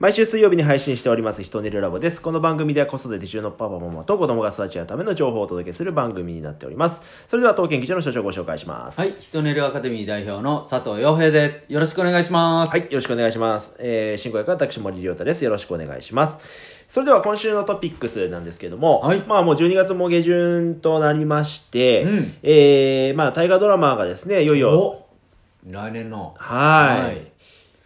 毎週水曜日に配信しております、ヒトネルラボです。この番組では子育て中のパパママと子供が育ち合うための情報をお届けする番組になっております。それでは当研究所の所長をご紹介します。はい、ヒトネルアカデミー代表の佐藤洋平です。よろしくお願いします。はい、よろしくお願いします。えー、進行役は私森亮太です。よろしくお願いします。それでは今週のトピックスなんですけども、はいまあもう12月も下旬となりまして、うんえー、まあ大河ドラマがですね、いよいよ、お来年の。はいはい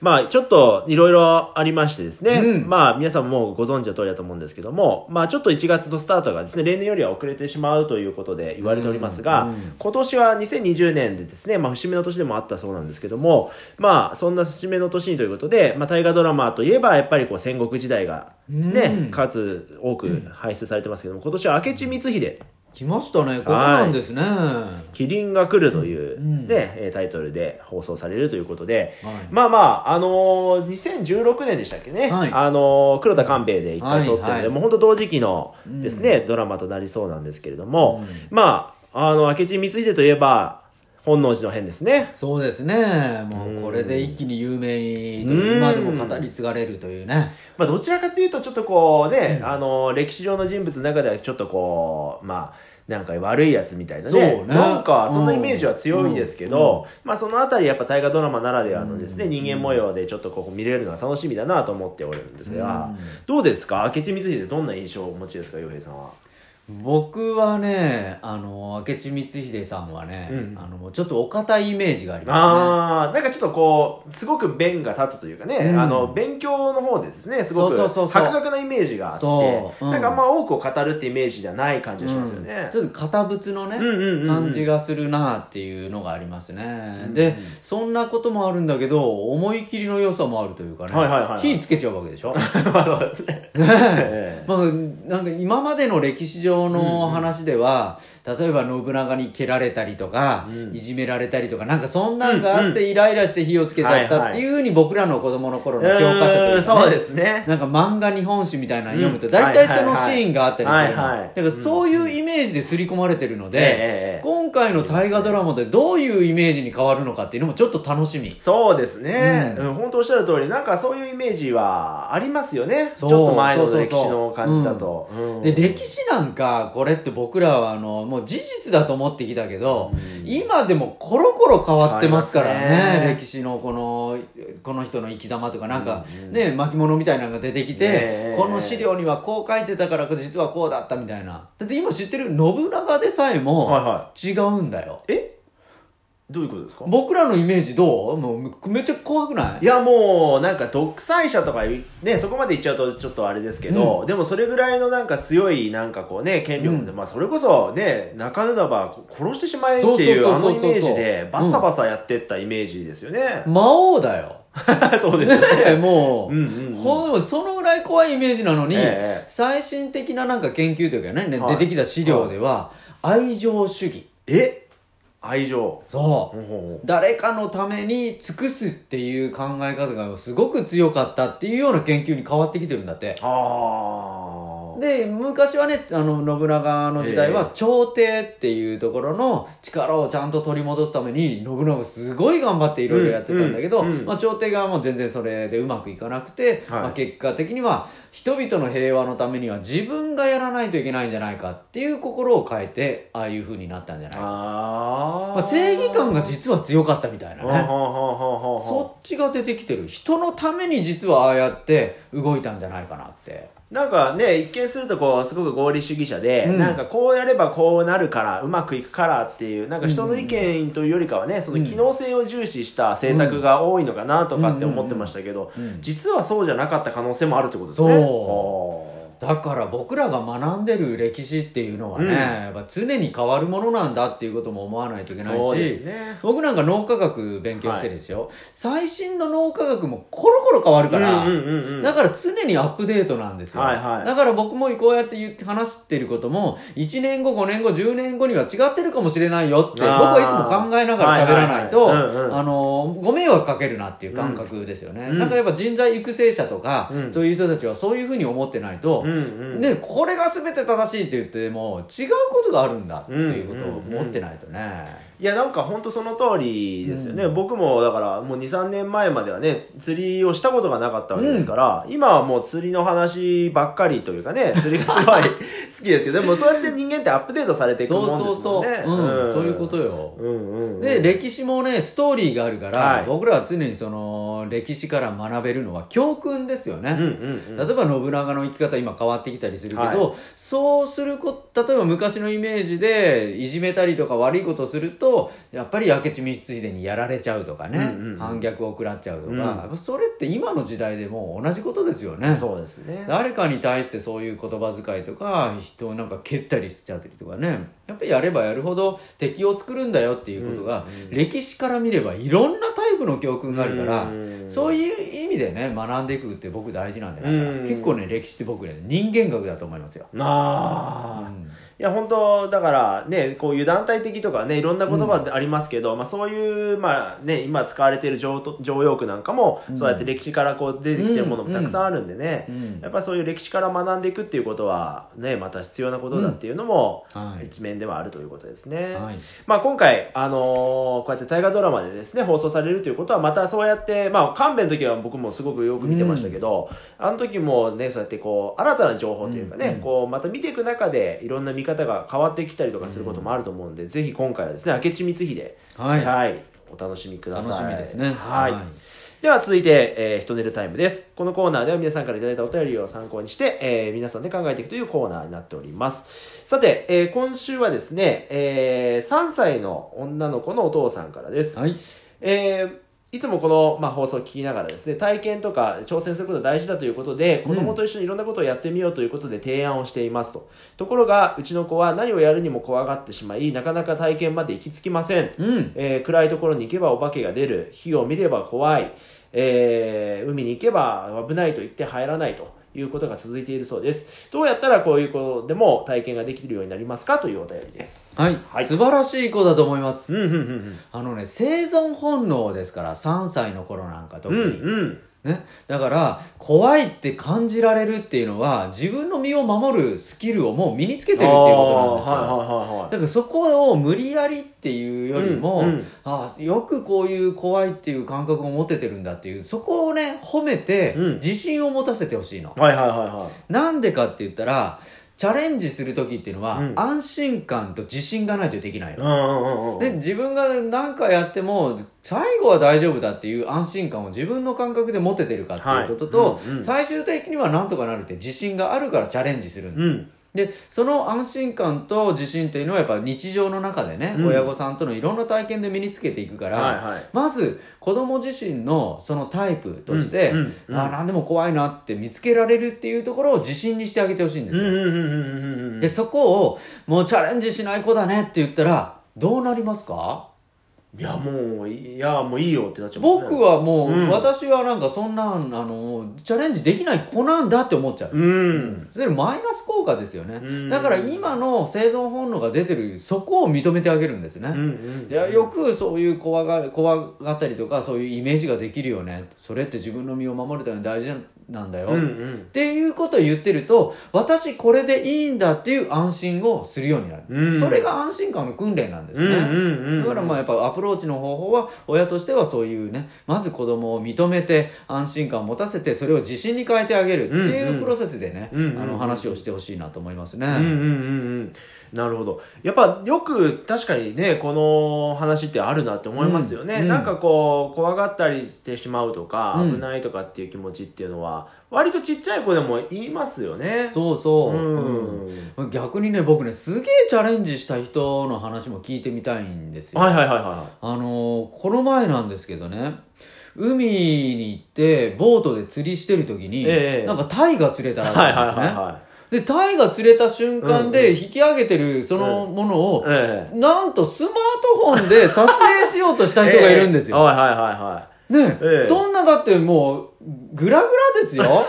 まあちょっといろいろありましてですね、うん。まあ皆さんもうご存知の通りだと思うんですけども、まあちょっと1月のスタートがですね、例年よりは遅れてしまうということで言われておりますが、うん。うん今年は2020年でですね、まあ節目の年でもあったそうなんですけども、まあそんな節目の年にということで、まあ大河ドラマといえばやっぱりこう戦国時代がですね、うん。数多く輩出されてますけども、今年は明智光秀、来ましたね。ここなんですね。はキリンが来るといううん。タイトルで放送されるということで、い。まあまあ、あのー、2016年でしたっけね、はい。あのー黒田官兵衛で一回撮ってるので、はいはい。もう本当同時期のうんですね、ドラマとなりそうなんですけれども、うん。まあ、あの、明智光秀といえば、本能寺の変ですね。そうですね。もうんうこれで一気に有名に、うん今でも語り継がれるというね。まあ、どちらかというと、ちょっとこうね、うんあのー歴史上の人物の中ではちょっとこう、まあ、なんか悪いやつみたいなそうね。ねなんか、そんなイメージは強いですけど、うまあ、そのあたりやっぱ大河ドラマならではのですね、うん人間模様でちょっとこう見れるのは楽しみだなと思っておるんですが、うんどうですか？明智光秀どんな印象をお持ちですか？洋平さんは。僕はね、あの、明智光秀さんはね、うん。あの、ちょっとお堅いイメージがありまああ、なんかちょっとこう、すごく弁が立つというかね、うん。あの、勉強の方でですね、すごく、そうそうそうそう。博学なイメージがあって、そう。うん。なんかあんま多くを語るってイメージじゃない感じがしますようん。ね。ちょっと堅物のね、うんうんうんうん。感じがするなっていうのがありますね、うんでそんなこともあるんだけど思い切りの良さもあるというかね、はいはいはいはい。火つけちゃうわけでしょ。まあそうですね。ええ。まあ、なんか今までの歴史上の話では、例えば信長に蹴られたりとか、うん。いじめられたりとかなんかそんなんがあってイライラして火をつけちゃったっていうふうに僕らの子供の頃の教科書というか、そうですね。なんか漫画日本史みたいなの読むとうん大体そのシーンがあったりするだからそういうイメージで刷り込まれてるので、今回の大河ドラマでどういうイメージに変わるのかっていうのもちょっと楽しみ。そうですね、ううんん本当おっしゃる通り、なんかそういうイメージはありますよね。ちょっと前の歴史の感じだと。うん。で、歴史なんか、これって僕らはあの、もう事実だと思ってきたけど、うん今でもコロコロ変わってますからね。ね歴史のこの、この人の生き様とかなんか、うんうんね、巻物みたいなのが出てきて、ねえこの資料にはこう書いてたから実はこうだったみたいな。だって今知ってる信長でさえもはいは違うんだよ。え？どういうことですか？僕らのイメージどう？もうめっちゃ怖くない？いやもうなんか独裁者とかねそこまで言っちゃうとちょっとあれですけど、でもそれぐらいのなんか強いなんかこうね権力で、うん。まあそれこそね中野ば殺してしまえっていうあのイメージでバサバサやってったイメージですよね、魔王だよ。そうですねね。もう、うんうんうん。ほんそのぐらい怖いイメージなのに、ええ。最新的ななんか研究というかね、はい。出てきた資料では、愛情主義。え？愛情そう。誰かのために尽くすっていう考え方がすごく強かったっていうような研究に変わってきてるんだって。ああで、昔はね、あの、信長の時代はええ、朝廷っていうところの力をちゃんと取り戻すために、信長すごい頑張っていろいろやってたんだけど、うんうんうんまあ、朝廷側も全然それでうまくいかなくて、はいまあ、結果的には、人々の平和のためには自分がやらないといけないんじゃないかっていう心を変えて、ああいう風になったんじゃないか。あーまあ、正義感が実は強かったみたいなね。そっちが出てきてる。人のために実はああやって動いたんじゃないかなって。なんかね、一見するとこう、すごく合理主義者で、うん。なんかこうやればこうなるから、うまくいくからっていう、なんか人の意見というよりかはね、その機能性を重視した政策が多いのかなとかって思ってましたけど、うん。実はそうじゃなかった可能性もあるってことですね。だから僕らが学んでる歴史っていうのはね、うん。やっぱ常に変わるものなんだっていうことも思わないといけないし、ね。僕なんか脳科学勉強してるでしょ、最新の脳科学もコロコロ変わるから、だから常にアップデートなんですよ。はいはい。だから僕もこうやって言って話してることも、1年後、5年後、10年後には違ってるかもしれないよって、僕はいつも考えながら喋らないと、ご迷惑かけるなっていう感覚ですよね。うん。なんかやっぱ人材育成者とか、うん。そういう人たちはそういうふうに思ってないと、うんうんで、これが全て正しいって言っても違うことがあるんだっていうことを持ってないとね。いやなんか本当その通りですよね、う僕もだからもう23年前まではね釣りをしたことがなかったわけですから、今はもう釣りの話ばっかりというかね 釣りがすごい好きですけどでもそうやって人間ってアップデートされていくそうもんですもそうそう、ん。ねうん。そういうことよ、うんうんうん。で歴史もねストーリーがあるから、はい。僕らは常にその歴史から学べるのは教訓ですよね、うんうんうん。例えば信長の生き方今変わってきたりするけど、はい。そうするこ例えば昔のイメージでいじめたりとか悪いことするとやっぱり明智光秀にやられちゃうとかね、うんうんうん。反逆を食らっちゃうとか、うん。それって今の時代でも同じことですよね。そうですね。誰かに対してそういう言葉遣いとか人をなんか蹴ったりしちゃったりとかね。やっぱりやればやるほど敵を作るんだよっていうことが、うんうん歴史から見ればいろんなタイプの教訓があるから、うんそういう意味でね学んでいくって僕大事なんじゃな。いかな、うん。結構ね歴史って僕ね人間学だと思いますよ、なあ、うん。いや本当だからねこういう団体的とかねいろんな言葉ってありますけど、まあ、そういう、まあね、今使われている常用句なんかも、うん。そうやって歴史からこう出てきてるものもたくさんあるんでね、うん。やっぱりそういう歴史から学んでいくっていうことはねまた必要なことだっていうのもはい。一面ではあるということですね。はい。まあ、今回、あのーこうやって大河ドラマでですね放送されるということはまたそうやって、まあ、勘弁の時は僕もすごくよく見てましたけど、あの時もねそうやってこう新たな情報というかね、うん。うん。こうまた見ていく中でいろんな見方が変わってきたりとかすることもあると思うんで、ぜひ今回はですね明智光秀はい、お楽しみください。楽しみですね。はい。では続いて、えー、ひと寝るタイムです。このコーナーでは皆さんからいただいたお便りを参考にして、えー皆さんで考えていくというコーナーになっております。さて、えー今週はですね、えー3歳の女の子のお父さんからです。はい。えーいつもこの、まあ、放送を聞きながらですね、体験とか挑戦することが大事だということで、子供と一緒にいろんなことをやってみようということで提案をしていますと。ところが、うちの子は何をやるにも怖がってしまい、なかなか体験まで行き着きません。うん。えー暗いところに行けばお化けが出る。火を見れば怖い、えー海に行けば危ないと言って入らないということが続いているそうです。どうやったらこういう子でも体験ができるようになりますかというお便りです。はい、はい。素晴らしい子だと思います。うんうんうんあのね生存本能ですから3歳の頃なんか特うんに、うんうんね、だから怖いって感じられるっていうのは自分の身を守るスキルをもう身につけてるっていうことなんですよ、はいはいはいだからそこを無理やりっていうよりも、うんうん。あよくこういう怖いっていう感覚を持ててるんだっていうそこをね褒めてうん。自信を持たせてほしいの、はいはいはいはなんでかって言ったらチャレンジする時っていうのは、うん。安心感と自信がないとできないの、で自分が何かやっても最後は大丈夫だっていう安心感を自分の感覚で持ててるかっていうことと、はい。うんうん。最終的にはなんとかなるって自信があるからチャレンジするんですうんでその安心感と自信っていうのはやっぱ日常の中でね、うん。親御さんとのいろんな体験で身につけていくから、はいはい。まず子供自身のそのタイプとして、うんうんうん。あ何でも怖いなって見つけられるっていうところを自信にしてあげてほしいんですよ、うんうんうんうんうんうん。でそこをもうチャレンジしない子だねって言ったらどうなりますか？いやもういやもういいよってなっちゃいますね。僕はもう、うん。私はなんかそんなんあのチャレンジできない子なんだって思っちゃう、うん。それマイナス効果ですよね、うん。だから今の生存本能が出てるそこを認めてあげるんですね、うんうんいやよくそういう怖が怖がったりとかそういうイメージができるよね。それって自分の身を守るために大事なんだよ、うんうっんていうことを言ってると私これでいいんだっていう安心をするようになる、うん。それが安心感の訓練なんですね、うんうんうんだからまあやっぱアプローチの方法は親としてはそういうねまず子供を認めて安心感を持たせてそれを自信に変えてあげるってうんいううんプロセスでね、うんうんあの話をしてほしいなと思いますね、うんうんうんうん。なるほど。やっぱよく確かにねこの話ってあるなって思いますよね、うん。なんかこう怖がったりしてしまうとか、うん。危ないとかっていう気持ちっていうのは割とちっちゃい子でも言いますよね。そうそう、うん。うん。逆にね僕ねすげえチャレンジした人の話も聞いてみたいんですよ、はいはいはいはあのーこの前なんですけどね海に行ってボートで釣りしてる時に、ええ。なんかタイが釣れたいらしはいはいいんですね、はいはでタイが釣れた瞬間うんで引き上げてるそのものを、いええ。なんとスマートフォンで撮影しようとした人がいるんですよ。はいはいはいはね、ええそんなだってもう、グラグラですよ。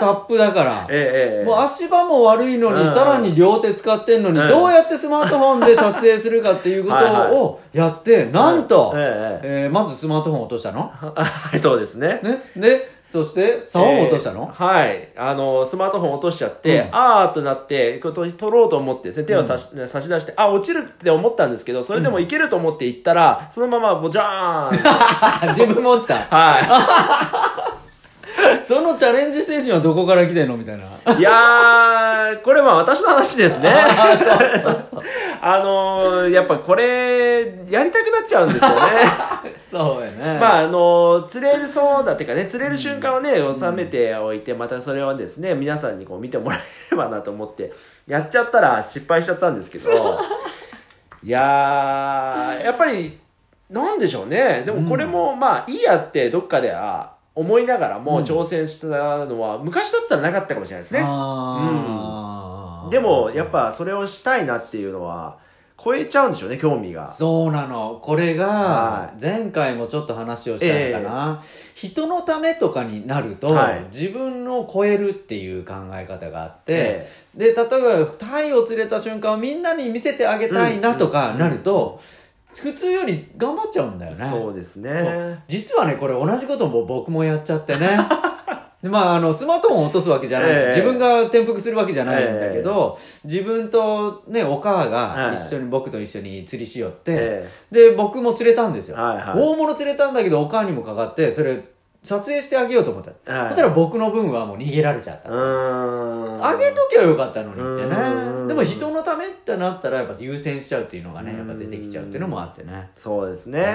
サップだから。ええええもう足場も悪いのに、うん。さらに両手使ってんのに、うん。どうやってスマートフォンで撮影するかっていうことをやって、なんと、ええええ。ーまずスマートフォン落としたの？えはいそうですね。ね。で、そして、竿も落としたの、えーはい。あの、スマートフォン落としちゃって、うん。あーっとなって、取取ろうと思ってですね、手を差し,、差し出して、あ、落ちるって思ったんですけど、それでもいけると思って行ったら、そのまま、ボジャーン 自分も落ちた。は そのチャレンジ精神はどこから来てんの？みたいな。い。いやー、これは私の話ですね。あのー、やっぱこれ、やりたくなっちゃうんですよね。そうやね。まあ、あの、釣れるそうだっていうかね、釣れる瞬間をね、収めておいて、またそれをですね、皆さんにこう見てもらえればなと思って、やっちゃったら失敗しちゃったんですけど、いやー、やっぱり、なんでしょうね。でもこれも、まあ、いいやってどっかでは思いながらもうん挑戦したのは、昔だったらなかったかもしれないですね。あーでも、やっぱそれをしたいなっていうのは、超えちゃうんでしょうね、興味が。そうなの。これがは、前回もちょっと話をしたのかな。人のためとかになると、はい自分を超えるっていう考え方があって、えで、例えば、タイを釣れた瞬間をみんなに見せてあげたいなとかうんなると、普通より頑張っちゃうんだよね。そうですね。実はね、これ同じことも僕もやっちゃってね。でまあ、あの、スマートフォンを落とすわけじゃないし、ええ自分が転覆するわけじゃないんだけど、自分とね、お母がはい一緒に、僕と一緒に釣りしよって、えで、僕も釣れたんですよ。はいはい大物釣れたんだけど、お母にもかかって、それ、撮影してあげようと思った。えはいそしたら僕の分はもう逃げられちゃった。あげときゃよかったのにってうんね。でも人のためってなったら、やっぱ優先しちゃうっていうのがね、やっぱ出てきちゃうっていうのもあってね。そうですね。はい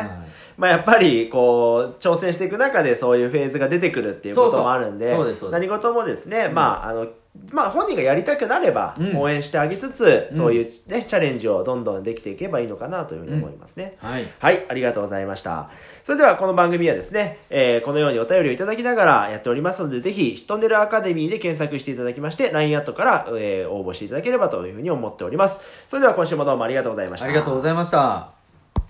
まあやっぱり、こう、挑戦していく中でそういうフェーズが出てくるっていうこともあるんで、そうです何事もですね、まあ、あの、まあ本人がやりたくなればうん応援してあげつつ、うんそういうね、チャレンジをどんどんできていけばいいのかなというふうに思いますね。はい。はい、ありがとうございました。それではこの番組はですね、えーこのようにお便りをいただきながらやっておりますので、ぜひ、ヒトンネルアカデミーで検索していただきまして、LINE アットから、えー応募していただければというふうに思っております。それでは今週もどうもありがとうございました。ありがとうございました。